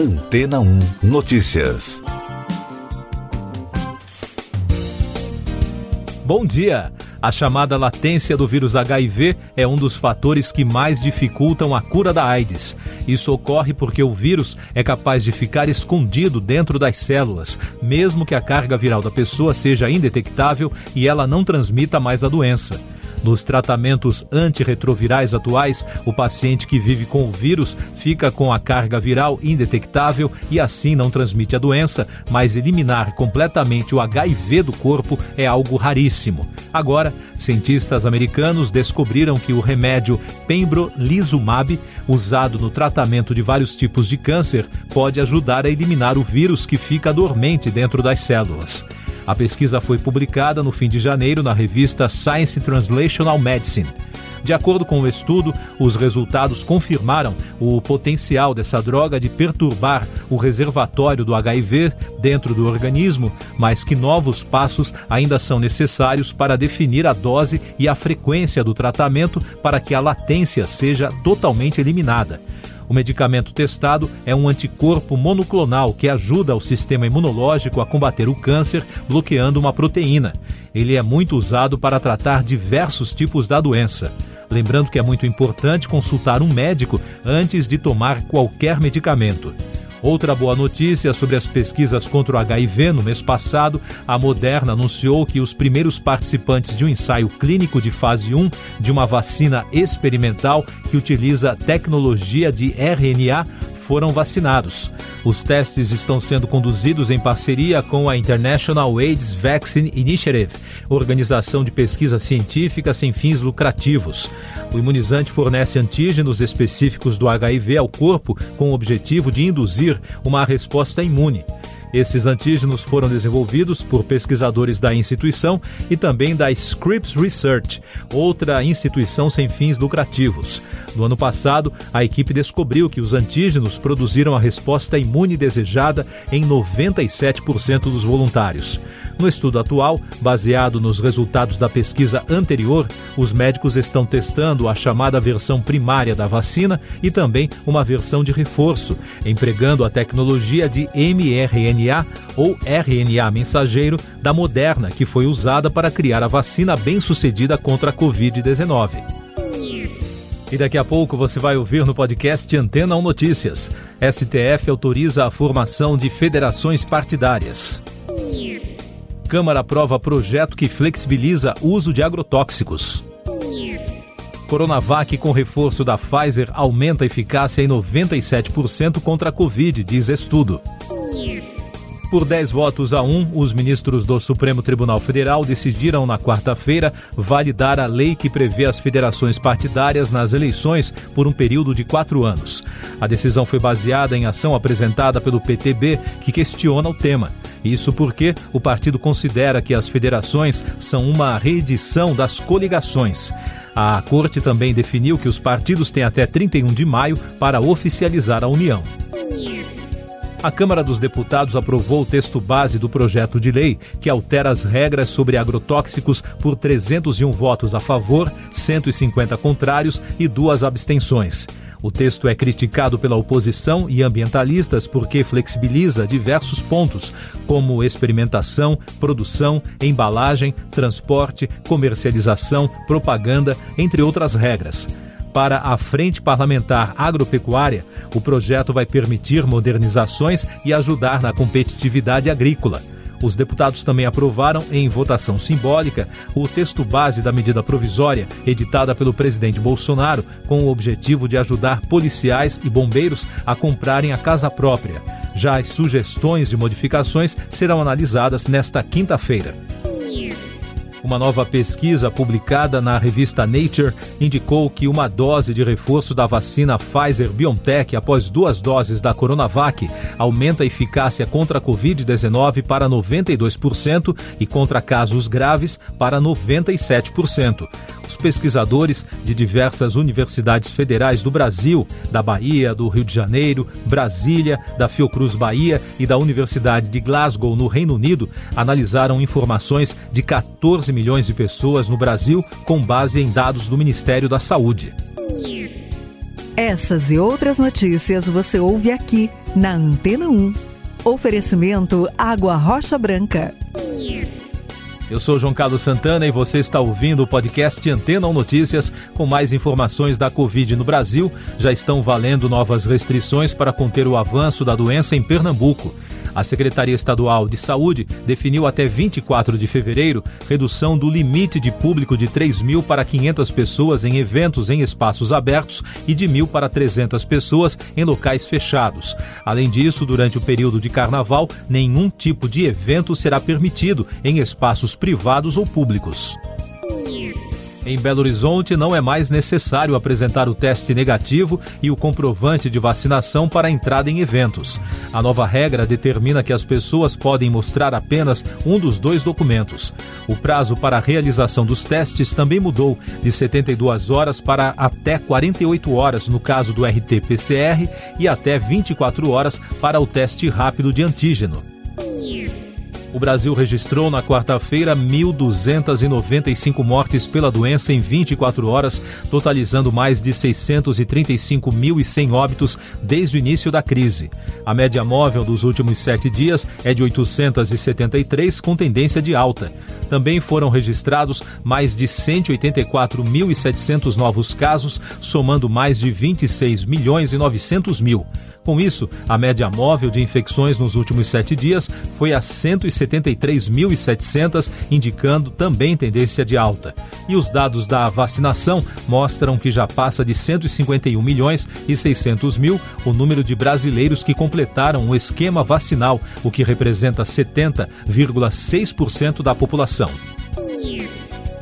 Antena 1 Notícias. Bom dia! A chamada latência do vírus HIV é um dos fatores que mais dificultam a cura da AIDS. Isso ocorre porque o vírus é capaz de ficar escondido dentro das células, mesmo que a carga viral da pessoa seja indetectável e ela não transmita mais a doença. Nos tratamentos antirretrovirais atuais, o paciente que vive com o vírus fica com a carga viral indetectável e assim não transmite a doença, mas eliminar completamente o HIV do corpo é algo raríssimo. Agora, cientistas americanos descobriram que o remédio pembrolizumab, usado no tratamento de vários tipos de câncer, pode ajudar a eliminar o vírus que fica dormente dentro das células. A pesquisa foi publicada no fim de janeiro na revista Science Translational Medicine. De acordo com o estudo, os resultados confirmaram o potencial dessa droga de perturbar o reservatório do HIV dentro do organismo, mas que novos passos ainda são necessários para definir a dose e a frequência do tratamento para que a latência seja totalmente eliminada. O medicamento testado é um anticorpo monoclonal que ajuda o sistema imunológico a combater o câncer bloqueando uma proteína. Ele é muito usado para tratar diversos tipos da doença. Lembrando que é muito importante consultar um médico antes de tomar qualquer medicamento. Outra boa notícia sobre as pesquisas contra o HIV no mês passado, a Moderna anunciou que os primeiros participantes de um ensaio clínico de fase 1 de uma vacina experimental que utiliza tecnologia de RNA foram vacinados. Os testes estão sendo conduzidos em parceria com a International AIDS Vaccine Initiative, organização de pesquisa científica sem fins lucrativos. O imunizante fornece antígenos específicos do HIV ao corpo com o objetivo de induzir uma resposta imune. Esses antígenos foram desenvolvidos por pesquisadores da instituição e também da Scripps Research, outra instituição sem fins lucrativos. No ano passado, a equipe descobriu que os antígenos produziram a resposta imune desejada em 97% dos voluntários. No estudo atual, baseado nos resultados da pesquisa anterior, os médicos estão testando a chamada versão primária da vacina e também uma versão de reforço, empregando a tecnologia de mRNA ou RNA mensageiro da Moderna, que foi usada para criar a vacina bem-sucedida contra a Covid-19. E daqui a pouco você vai ouvir no podcast Antena 1 Notícias. STF autoriza a formação de federações partidárias. Câmara aprova projeto que flexibiliza uso de agrotóxicos. Coronavac com reforço da Pfizer aumenta a eficácia em 97% contra a Covid, diz estudo. Por 10 votos a 1, os ministros do Supremo Tribunal Federal decidiram na quarta-feira validar a lei que prevê as federações partidárias nas eleições por um período de quatro anos. A decisão foi baseada em ação apresentada pelo PTB, que questiona o tema. Isso porque o partido considera que as federações são uma reedição das coligações. A corte também definiu que os partidos têm até 31 de maio para oficializar a união. A Câmara dos Deputados aprovou o texto base do projeto de lei que altera as regras sobre agrotóxicos por 301 votos a favor, 150 contrários e duas abstenções. O texto é criticado pela oposição e ambientalistas porque flexibiliza diversos pontos, como experimentação, produção, embalagem, transporte, comercialização, propaganda, entre outras regras. Para a Frente Parlamentar Agropecuária, o projeto vai permitir modernizações e ajudar na competitividade agrícola. Os deputados também aprovaram, em votação simbólica, o texto base da medida provisória editada pelo presidente Bolsonaro, com o objetivo de ajudar policiais e bombeiros a comprarem a casa própria. Já as sugestões de modificações serão analisadas nesta quinta-feira. Uma nova pesquisa publicada na revista Nature indicou que uma dose de reforço da vacina Pfizer BioNTech após duas doses da Coronavac aumenta a eficácia contra a Covid-19 para 92% e contra casos graves para 97%. Pesquisadores de diversas universidades federais do Brasil, da Bahia, do Rio de Janeiro, Brasília, da Fiocruz Bahia e da Universidade de Glasgow, no Reino Unido, analisaram informações de 14 milhões de pessoas no Brasil com base em dados do Ministério da Saúde. Essas e outras notícias você ouve aqui na Antena 1. Oferecimento Água Rocha Branca. Eu sou João Carlos Santana e você está ouvindo o podcast Antena 1 Notícias com mais informações da Covid no Brasil. Já estão valendo novas restrições para conter o avanço da doença em Pernambuco. A Secretaria Estadual de Saúde definiu até 24 de fevereiro redução do limite de público de 3 mil para 500 pessoas em eventos em espaços abertos e de mil para 300 pessoas em locais fechados. Além disso, durante o período de carnaval, nenhum tipo de evento será permitido em espaços privados ou públicos. Em Belo Horizonte, não é mais necessário apresentar o teste negativo e o comprovante de vacinação para a entrada em eventos. A nova regra determina que as pessoas podem mostrar apenas um dos dois documentos. O prazo para a realização dos testes também mudou, de 72 horas para até 48 horas no caso do RT-PCR e até 24 horas para o teste rápido de antígeno. O Brasil registrou na quarta-feira 1.295 mortes pela doença em 24 horas, totalizando mais de 635.100 óbitos desde o início da crise. A média móvel dos últimos sete dias é de 873, com tendência de alta. Também foram registrados mais de 184.700 novos casos, somando mais de 26 milhões e 900 mil. Com isso, a média móvel de infecções nos últimos sete dias foi a 173.700, indicando também tendência de alta. E os dados da vacinação mostram que já passa de 151 milhões e 600 mil o número de brasileiros que completaram o esquema vacinal, o que representa 70,6% da população.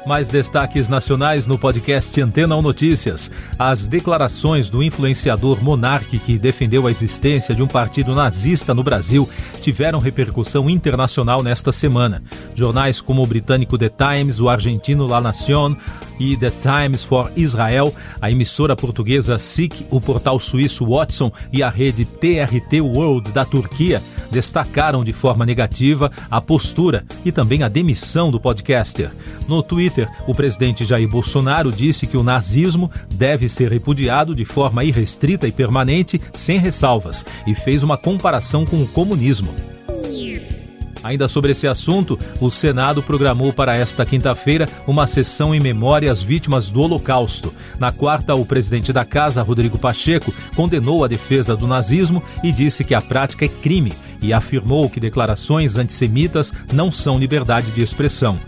Mais destaques nacionais no podcast Antena 1 Notícias. As declarações do influenciador Monarque, que defendeu a existência de um partido nazista no Brasil, tiveram repercussão internacional nesta semana. Jornais como o britânico The Times, o argentino La Nación e The Times for Israel, a emissora portuguesa SIC, o portal suíço Watson e a rede TRT World da Turquia destacaram de forma negativa a postura e também a demissão do podcaster. No Twitter, o presidente Jair Bolsonaro disse que o nazismo deve ser repudiado de forma irrestrita e permanente, sem ressalvas, e fez uma comparação com o comunismo. Ainda sobre esse assunto, o Senado programou para esta quinta-feira uma sessão em memória às vítimas do Holocausto. Na quarta, o presidente da casa, Rodrigo Pacheco, condenou a defesa do nazismo e disse que a prática é crime e afirmou que declarações antissemitas não são liberdade de expressão.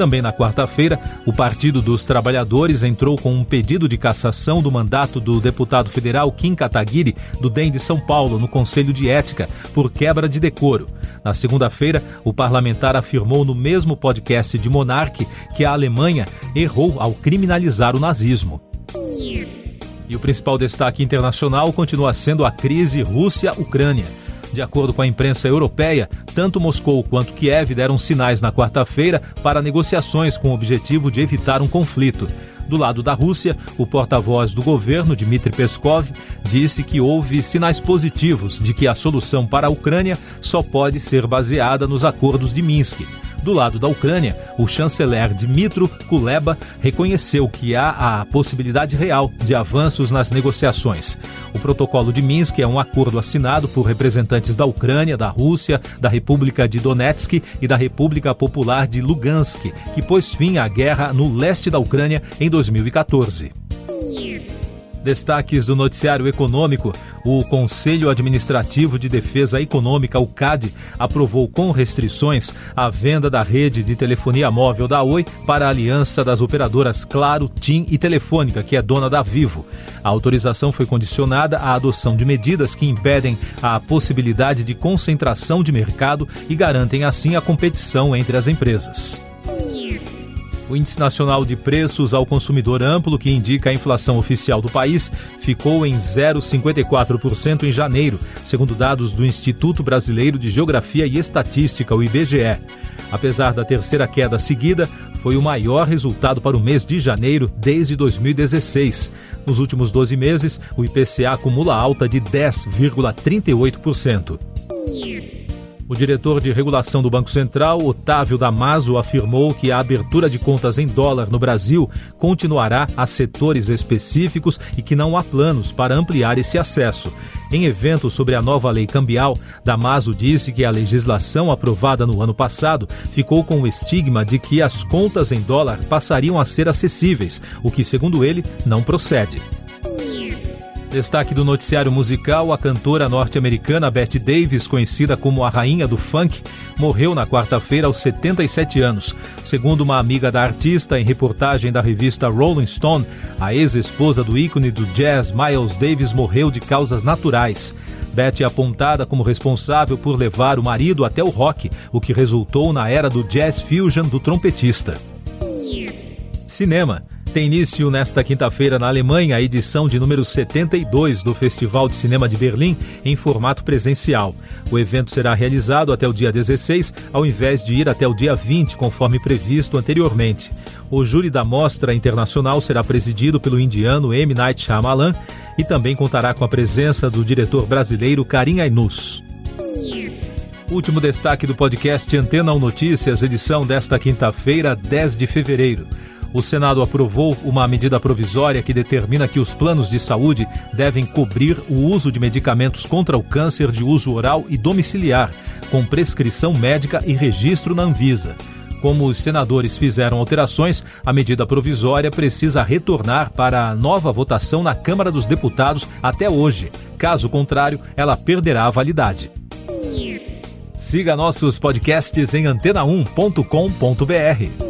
Também na quarta-feira, o Partido dos Trabalhadores entrou com um pedido de cassação do mandato do deputado federal Kim Kataguiri, do DEM de São Paulo, no Conselho de Ética, por quebra de decoro. Na segunda-feira, o parlamentar afirmou no mesmo podcast de Monarque que a Alemanha errou ao criminalizar o nazismo. E o principal destaque internacional continua sendo a crise Rússia-Ucrânia. De acordo com a imprensa europeia, tanto Moscou quanto Kiev deram sinais na quarta-feira para negociações com o objetivo de evitar um conflito. Do lado da Rússia, o porta-voz do governo, Dmitry Peskov, disse que houve sinais positivos de que a solução para a Ucrânia só pode ser baseada nos acordos de Minsk. Do lado da Ucrânia, o chanceler Dmitro Kuleba reconheceu que há a possibilidade real de avanços nas negociações. O protocolo de Minsk é um acordo assinado por representantes da Ucrânia, da Rússia, da República de Donetsk e da República Popular de Lugansk, que pôs fim à guerra no leste da Ucrânia em 2014. Destaques do noticiário econômico: o Conselho Administrativo de Defesa Econômica, o CAD, aprovou com restrições a venda da rede de telefonia móvel da Oi para a aliança das operadoras Claro, TIM e Telefônica, que é dona da Vivo. A autorização foi condicionada à adoção de medidas que impedem a possibilidade de concentração de mercado e garantem assim a competição entre as empresas. O Índice Nacional de Preços ao Consumidor Amplo, que indica a inflação oficial do país, ficou em 0,54% em janeiro, segundo dados do Instituto Brasileiro de Geografia e Estatística, o IBGE. Apesar da terceira queda seguida, foi o maior resultado para o mês de janeiro desde 2016. Nos últimos 12 meses, o IPCA acumula alta de 10,38%. O diretor de regulação do Banco Central, Otávio Damaso, afirmou que a abertura de contas em dólar no Brasil continuará a setores específicos e que não há planos para ampliar esse acesso. Em evento sobre a nova lei cambial, Damaso disse que a legislação aprovada no ano passado ficou com o estigma de que as contas em dólar passariam a ser acessíveis, o que, segundo ele, não procede. Destaque do noticiário musical: a cantora norte-americana Bette Davis, conhecida como a rainha do funk, morreu na quarta-feira aos 77 anos. Segundo uma amiga da artista, em reportagem da revista Rolling Stone, a ex-esposa do ícone do jazz Miles Davis morreu de causas naturais. Bette é apontada como responsável por levar o marido até o rock, o que resultou na era do jazz fusion do trompetista. Cinema. Tem início nesta quinta-feira na Alemanha a edição de número 72 do Festival de Cinema de Berlim em formato presencial. O evento será realizado até o dia 16, ao invés de ir até o dia 20, conforme previsto anteriormente. O júri da mostra internacional será presidido pelo indiano M. Night Shyamalan e também contará com a presença do diretor brasileiro Karim Ainus. Último destaque do podcast Antena 1 Notícias, edição desta quinta-feira, 10 de fevereiro o Senado aprovou uma medida provisória que determina que os planos de saúde devem cobrir o uso de medicamentos contra o câncer de uso oral e domiciliar, com prescrição médica e registro na Anvisa. Como os senadores fizeram alterações, a medida provisória precisa retornar para a nova votação na Câmara dos Deputados até hoje. Caso contrário, ela perderá a validade. Siga nossos podcasts em antena1.com.br.